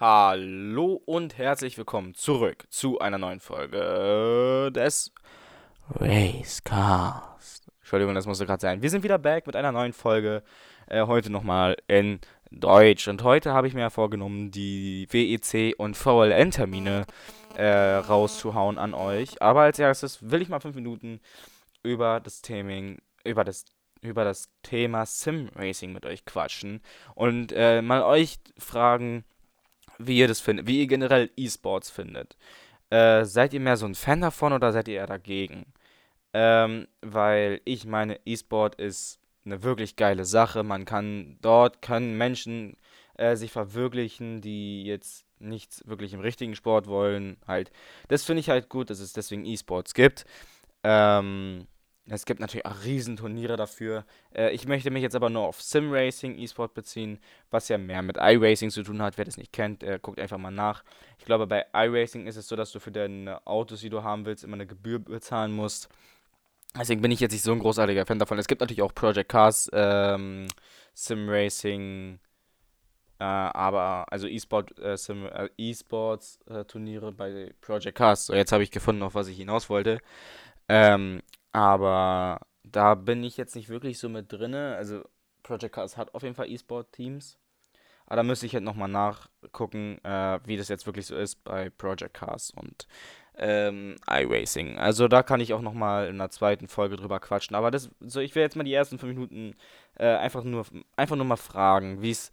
Hallo und herzlich willkommen zurück zu einer neuen Folge des Racecast. Entschuldigung, das musste gerade sein. Wir sind wieder back mit einer neuen Folge. Äh, heute nochmal in Deutsch. Und heute habe ich mir vorgenommen, die WEC und VLN-Termine äh, rauszuhauen an euch. Aber als erstes will ich mal fünf Minuten über das Theming, über das über das Thema Sim Racing mit euch quatschen und äh, mal euch fragen, wie ihr das findet, wie ihr generell E-Sports findet. Äh, seid ihr mehr so ein Fan davon oder seid ihr eher dagegen? Ähm, weil ich meine, E-Sport ist eine wirklich geile Sache. Man kann dort können Menschen äh, sich verwirklichen, die jetzt nichts wirklich im richtigen Sport wollen. Halt, das finde ich halt gut, dass es deswegen E-Sports gibt. Ähm, es gibt natürlich auch Riesenturniere dafür. Äh, ich möchte mich jetzt aber nur auf Sim-Racing, E-Sport beziehen, was ja mehr mit iRacing zu tun hat. Wer das nicht kennt, äh, guckt einfach mal nach. Ich glaube, bei iRacing ist es so, dass du für deine Autos, die du haben willst, immer eine Gebühr bezahlen musst. Deswegen bin ich jetzt nicht so ein großartiger Fan davon. Es gibt natürlich auch Project Cars, ähm, Sim-Racing, äh, aber also E-Sport, äh, äh, E-Sports äh, Turniere bei Project Cars. So, jetzt habe ich gefunden, auf was ich hinaus wollte. Ähm, aber da bin ich jetzt nicht wirklich so mit drinne. Also Project Cars hat auf jeden Fall E-Sport-Teams. Aber da müsste ich halt nochmal nachgucken, äh, wie das jetzt wirklich so ist bei Project Cars und ähm, iRacing. Also da kann ich auch nochmal in einer zweiten Folge drüber quatschen. Aber das, so ich will jetzt mal die ersten fünf Minuten äh, einfach nur einfach nur mal fragen, wie es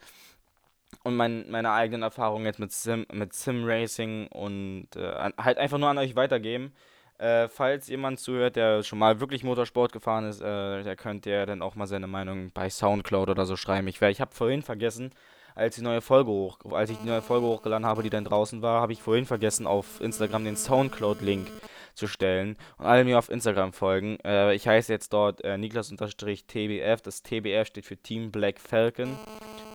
und mein, meine eigenen Erfahrungen jetzt mit Sim, mit Sim Racing und äh, halt einfach nur an euch weitergeben. Äh, falls jemand zuhört, der schon mal wirklich Motorsport gefahren ist, äh, der könnte ja dann auch mal seine Meinung bei Soundcloud oder so schreiben. Ich, ich habe vorhin vergessen, als die neue Folge hoch, als ich die neue Folge hochgeladen habe, die dann draußen war, habe ich vorhin vergessen, auf Instagram den Soundcloud-Link zu stellen und alle mir auf Instagram folgen. Äh, ich heiße jetzt dort äh, Niklas-TBF. Das TBF steht für Team Black Falcon.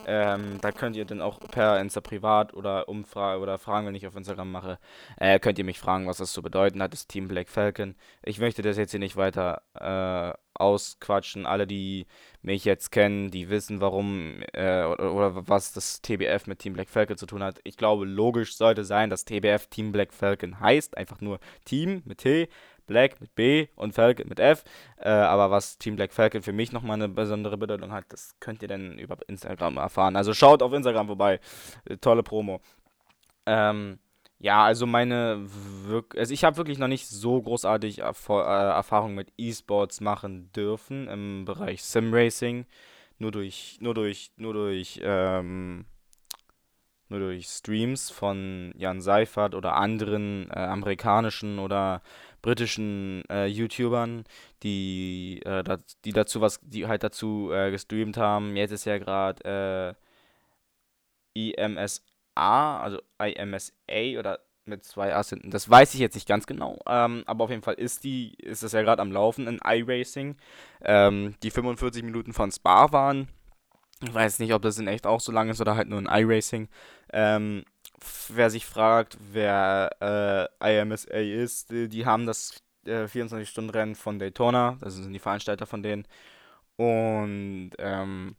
Ähm, da könnt ihr dann auch per Insta privat oder Umfrage oder Fragen, wenn ich auf Instagram mache, äh, könnt ihr mich fragen, was das zu bedeuten hat, das Team Black Falcon. Ich möchte das jetzt hier nicht weiter äh, ausquatschen. Alle, die mich jetzt kennen, die wissen, warum äh, oder, oder, was das TBF mit Team Black Falcon zu tun hat. Ich glaube, logisch sollte sein, dass TBF Team Black Falcon heißt. Einfach nur Team mit T. Black mit B und Falcon mit F. Äh, aber was Team Black Falcon für mich nochmal eine besondere Bedeutung hat, das könnt ihr dann über Instagram erfahren. Also schaut auf Instagram vorbei. Äh, tolle Promo. Ähm, ja, also meine, Wirk also ich habe wirklich noch nicht so großartig Erf äh, Erfahrung mit E-Sports machen dürfen im Bereich Sim Racing. Nur durch, nur durch, nur durch, ähm, nur durch Streams von Jan Seifert oder anderen äh, amerikanischen oder britischen äh, YouTubern, die, äh, dat, die dazu was, die halt dazu äh, gestreamt haben. Jetzt ist ja gerade äh, IMSA, also IMSA oder mit zwei A's hinten. Das weiß ich jetzt nicht ganz genau, ähm, aber auf jeden Fall ist die, ist das ja gerade am Laufen in iRacing. Ähm, die 45 Minuten von Spa waren. Ich weiß nicht, ob das in echt auch so lang ist oder halt nur in iRacing. Ähm, wer sich fragt, wer äh, IMSA ist, die, die haben das äh, 24-Stunden-Rennen von Daytona, das sind die Veranstalter von denen. Und ähm,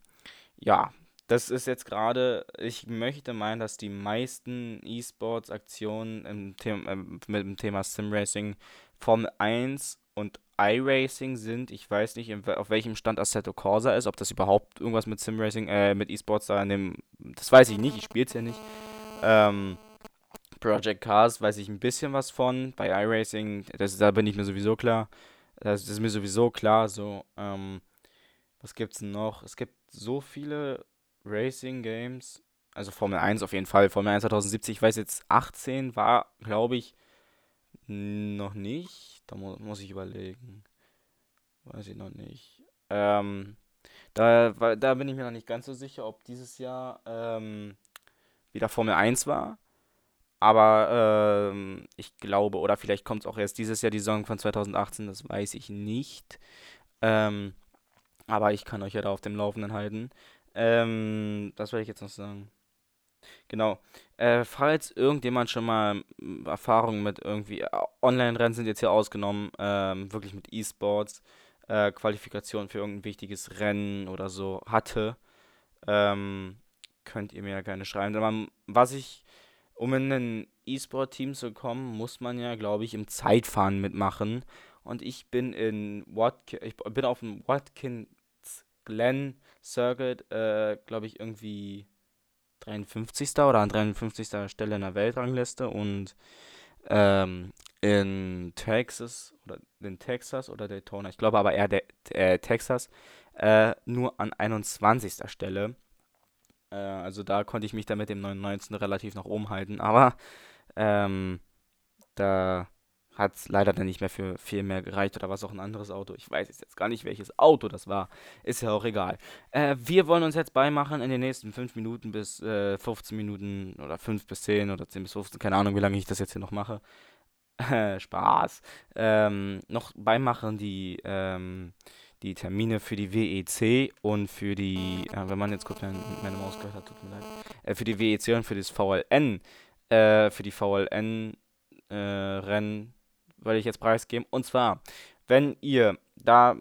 ja, das ist jetzt gerade, ich möchte meinen, dass die meisten E-Sports-Aktionen im The äh, mit dem Thema Sim-Racing Formel 1 und iRacing sind. Ich weiß nicht, auf welchem Stand Assetto Corsa ist, ob das überhaupt irgendwas mit Sim-Racing, äh, mit E-Sports da in dem, das weiß ich nicht, ich spiele es ja nicht. Ähm, Project Cars weiß ich ein bisschen was von. Bei iRacing, das, da bin ich mir sowieso klar. Das, das ist mir sowieso klar. So, ähm, was gibt's noch? Es gibt so viele Racing Games. Also Formel 1 auf jeden Fall. Formel 1 2070, ich weiß jetzt 18 war, glaube ich, noch nicht. Da mu muss ich überlegen. Weiß ich noch nicht. Ähm, da, da bin ich mir noch nicht ganz so sicher, ob dieses Jahr ähm, wieder Formel 1 war. Aber ähm, ich glaube, oder vielleicht kommt es auch erst dieses Jahr die Saison von 2018, das weiß ich nicht. Ähm, aber ich kann euch ja da auf dem Laufenden halten. Ähm, das werde ich jetzt noch sagen. Genau. Äh, falls irgendjemand schon mal hm, Erfahrungen mit irgendwie äh, Online-Rennen sind jetzt hier ausgenommen, ähm, wirklich mit E-Sports, äh, Qualifikation für irgendein wichtiges Rennen oder so hatte, ähm, könnt ihr mir ja gerne schreiben. Aber was ich um in ein E-Sport-Team zu kommen, muss man ja, glaube ich, im Zeitfahren mitmachen. Und ich bin in Watkins, ich bin auf dem Watkins Glen Circuit, äh, glaube ich, irgendwie 53. oder an 53. Stelle in der Weltrangliste und ähm, in Texas oder in Texas oder Daytona, ich glaube aber eher de, äh, Texas, äh, nur an 21. Stelle. Äh, also da konnte ich mich dann mit dem 99. relativ nach oben halten, aber ähm, da hat es leider dann nicht mehr für viel mehr gereicht oder was auch ein anderes Auto. Ich weiß jetzt gar nicht, welches Auto das war. Ist ja auch egal. Äh, wir wollen uns jetzt beimachen in den nächsten 5 Minuten bis äh, 15 Minuten oder 5 bis 10 oder 10 bis 15, keine Ahnung, wie lange ich das jetzt hier noch mache. Spaß. Ähm, noch beimachen die, ähm, die Termine für die WEC und für die, äh, wenn man jetzt kurz meine, meine Maus gehört hat, tut mir leid, äh, für die WEC und für das VLN, äh, für die VLN äh, werde ich jetzt preisgeben. Und zwar, wenn ihr da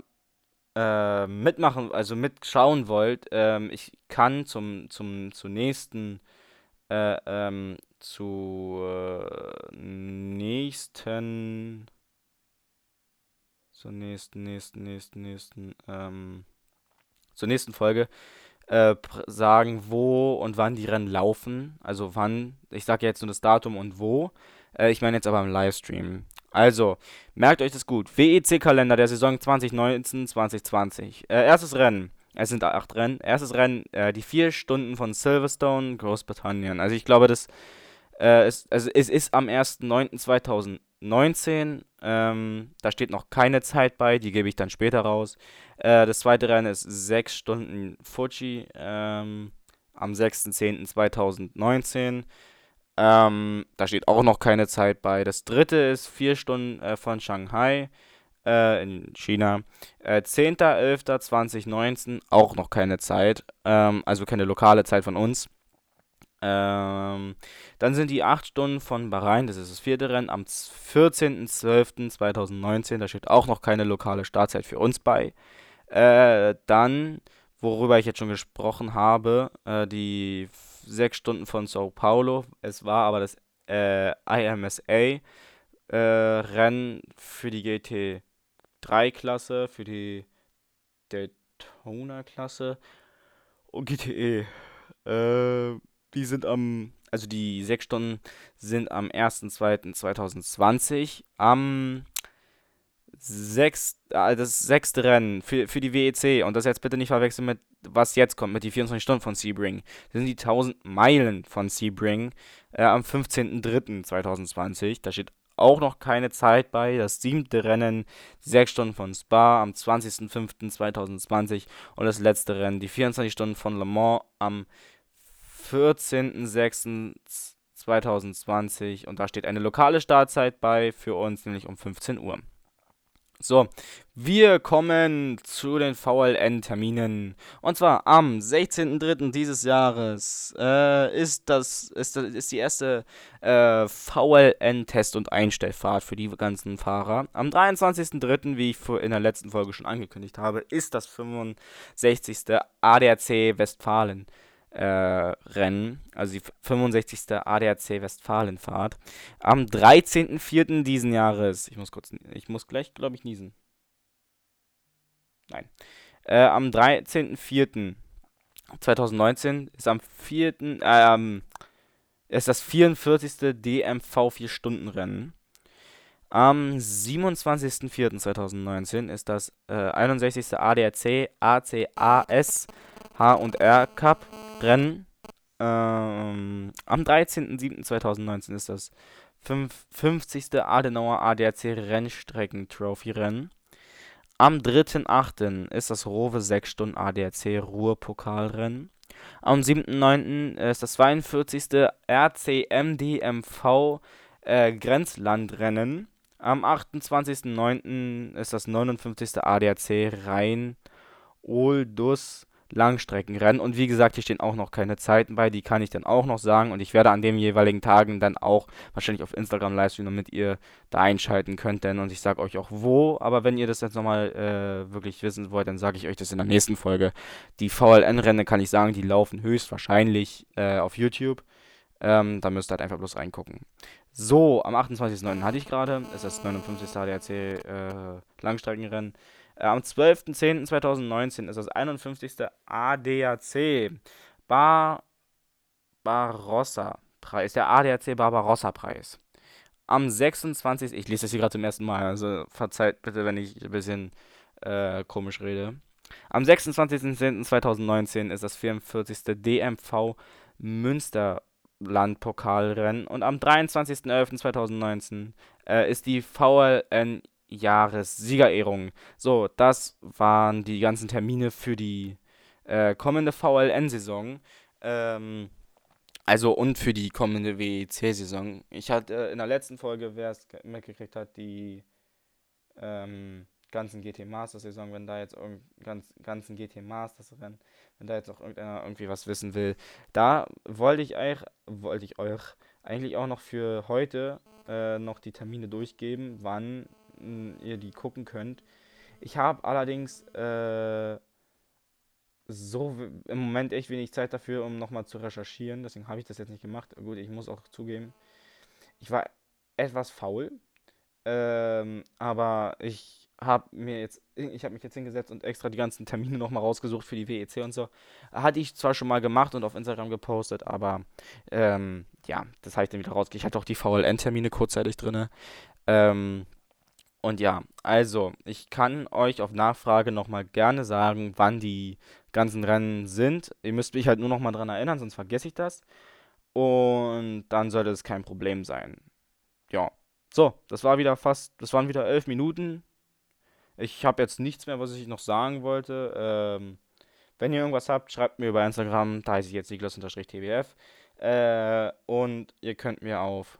äh, mitmachen, also mitschauen wollt, ähm, ich kann zum, zum, zum nächsten, äh, ähm, zu äh, nächsten, zur nächsten, nächsten, nächsten, nächsten, ähm, zur nächsten Folge äh, sagen, wo und wann die Rennen laufen. Also wann, ich sage jetzt nur das Datum und wo. Äh, ich meine jetzt aber im Livestream. Also, merkt euch das gut. WEC-Kalender der Saison 2019-2020. Äh, erstes Rennen. Es sind acht Rennen. Erstes Rennen, äh, die vier Stunden von Silverstone, Großbritannien. Also ich glaube, das äh, ist, also es ist am 1.9.2019. Ähm, da steht noch keine Zeit bei, die gebe ich dann später raus. Äh, das zweite Rennen ist sechs Stunden Fuji ähm, am 6.10.2019. Ähm, da steht auch noch keine Zeit bei. Das dritte ist vier Stunden äh, von Shanghai äh, in China. Äh, 10.11.2019 auch noch keine Zeit. Ähm, also keine lokale Zeit von uns. Ähm, dann sind die 8 Stunden von Bahrain, das ist das vierte Rennen, am 14.12.2019. Da steht auch noch keine lokale Startzeit für uns bei. Äh, dann, worüber ich jetzt schon gesprochen habe, äh, die sechs Stunden von Sao Paulo. Es war aber das äh, IMSA äh, für die GT3-Klasse, für die Daytona-Klasse und GTE. Äh, die sind am, also die sechs Stunden sind am 1.2.2020 am sechs, äh, das sechste Rennen für, für die WEC und das jetzt bitte nicht verwechseln mit was jetzt kommt, mit die 24 Stunden von Sebring. Das sind die 1000 Meilen von Sebring äh, am 15.03.2020. Da steht auch noch keine Zeit bei. Das siebte Rennen, die 6 Stunden von Spa am 20.05.2020 und das letzte Rennen, die 24 Stunden von Le Mans am 14.06.2020 und da steht eine lokale Startzeit bei für uns, nämlich um 15 Uhr. So, wir kommen zu den VLN-Terminen. Und zwar am 16.03. dieses Jahres äh, ist, das, ist, das, ist die erste äh, VLN-Test- und Einstellfahrt für die ganzen Fahrer. Am 23.03., wie ich in der letzten Folge schon angekündigt habe, ist das 65. ADAC Westfalen äh, Rennen, also die 65. ADAC Westfalenfahrt, am 13.04. diesen Jahres. Ich muss kurz, ich muss gleich, glaube ich, niesen. Nein. Äh, am 13.04.2019 ist am 4. Ähm, ist das 44. DMV 4-Stunden-Rennen. Am 27.04.2019 ist das äh, 61. ADAC ACAS H&R Cup Rennen. Ähm, am 13.07.2019 ist das 50. Adenauer ADAC Rennstrecken Trophy Rennen. Am 3.8. ist das Rowe 6 Stunden ADAC Ruhrpokalrennen. Am 7.9. ist das 42. RCMDMV äh, Grenzlandrennen. Am 28.9. ist das 59. ADAC Rhein-Oldus Langstreckenrennen. Und wie gesagt, hier stehen auch noch keine Zeiten bei, die kann ich dann auch noch sagen. Und ich werde an den jeweiligen Tagen dann auch wahrscheinlich auf Instagram livestreamen, damit ihr da einschalten könnt. Denn und ich sage euch auch wo. Aber wenn ihr das jetzt nochmal äh, wirklich wissen wollt, dann sage ich euch das in der nächsten Folge. Die VLN-Rennen kann ich sagen, die laufen höchstwahrscheinlich äh, auf YouTube. Ähm, da müsst ihr halt einfach bloß reingucken. So, am 28.09. hatte ich gerade, ist das 59. ADAC äh, Langstreckenrennen. Äh, am 12.10.2019 ist das 51. ADAC Bar Barossa Preis, der ADAC Barbarossa Preis. Am 26. Ich lese das hier gerade zum ersten Mal, also verzeiht bitte, wenn ich ein bisschen äh, komisch rede. Am 26.10.2019 ist das 44. DMV Münsterland-Pokalrennen und am 23.11.2019 äh, ist die VLN Jahressiegerehrung. So, das waren die ganzen Termine für die äh, kommende VLN-Saison. Ähm, also und für die kommende WEC-Saison. Ich hatte äh, in der letzten Folge, wer es mitgekriegt hat, die ähm, ganzen GT Masters Saison, wenn da jetzt ganz, ganzen GT Masters Rennen, wenn da jetzt auch irgendeiner irgendwie was wissen will, da wollte ich euch, wollte ich euch eigentlich auch noch für heute äh, noch die Termine durchgeben, wann ihr die gucken könnt. Ich habe allerdings äh, so im Moment echt wenig Zeit dafür, um nochmal zu recherchieren. Deswegen habe ich das jetzt nicht gemacht. Gut, ich muss auch zugeben, ich war etwas faul. Ähm, aber ich habe mir jetzt, ich habe mich jetzt hingesetzt und extra die ganzen Termine nochmal rausgesucht für die WEC und so. Hatte ich zwar schon mal gemacht und auf Instagram gepostet, aber ähm, ja, das habe ich dann wieder rausgekriegt. Ich hatte auch die VLN-Termine kurzzeitig drin. Ähm, und ja, also, ich kann euch auf Nachfrage nochmal gerne sagen, wann die ganzen Rennen sind. Ihr müsst mich halt nur nochmal dran erinnern, sonst vergesse ich das. Und dann sollte es kein Problem sein. Ja. So, das war wieder fast, das waren wieder elf Minuten. Ich habe jetzt nichts mehr, was ich noch sagen wollte. Ähm, wenn ihr irgendwas habt, schreibt mir über Instagram. Da heiße ich jetzt Niklas-TWF. Äh, und ihr könnt mir auf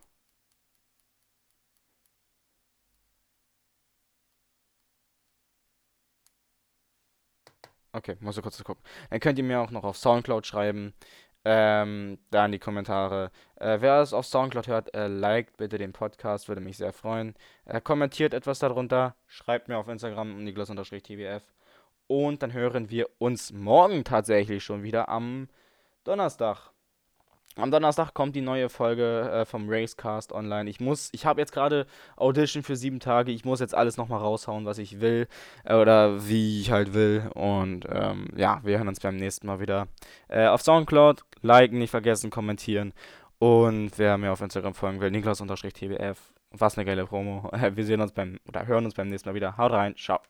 Okay, muss ich kurz gucken. Dann könnt ihr mir auch noch auf Soundcloud schreiben. Ähm, da in die Kommentare. Äh, wer es auf Soundcloud hört, äh, liked bitte den Podcast, würde mich sehr freuen. Äh, kommentiert etwas darunter, schreibt mir auf Instagram niklas-tvf. Und dann hören wir uns morgen tatsächlich schon wieder am Donnerstag. Am Donnerstag kommt die neue Folge äh, vom Racecast online. Ich muss, ich habe jetzt gerade Audition für sieben Tage. Ich muss jetzt alles nochmal raushauen, was ich will äh, oder wie ich halt will. Und ähm, ja, wir hören uns beim nächsten Mal wieder. Äh, auf Soundcloud, liken, nicht vergessen, kommentieren. Und wer mir auf Instagram folgen will, Niklas-TBF. Was eine geile Promo. wir sehen uns beim, oder hören uns beim nächsten Mal wieder. Haut rein, ciao.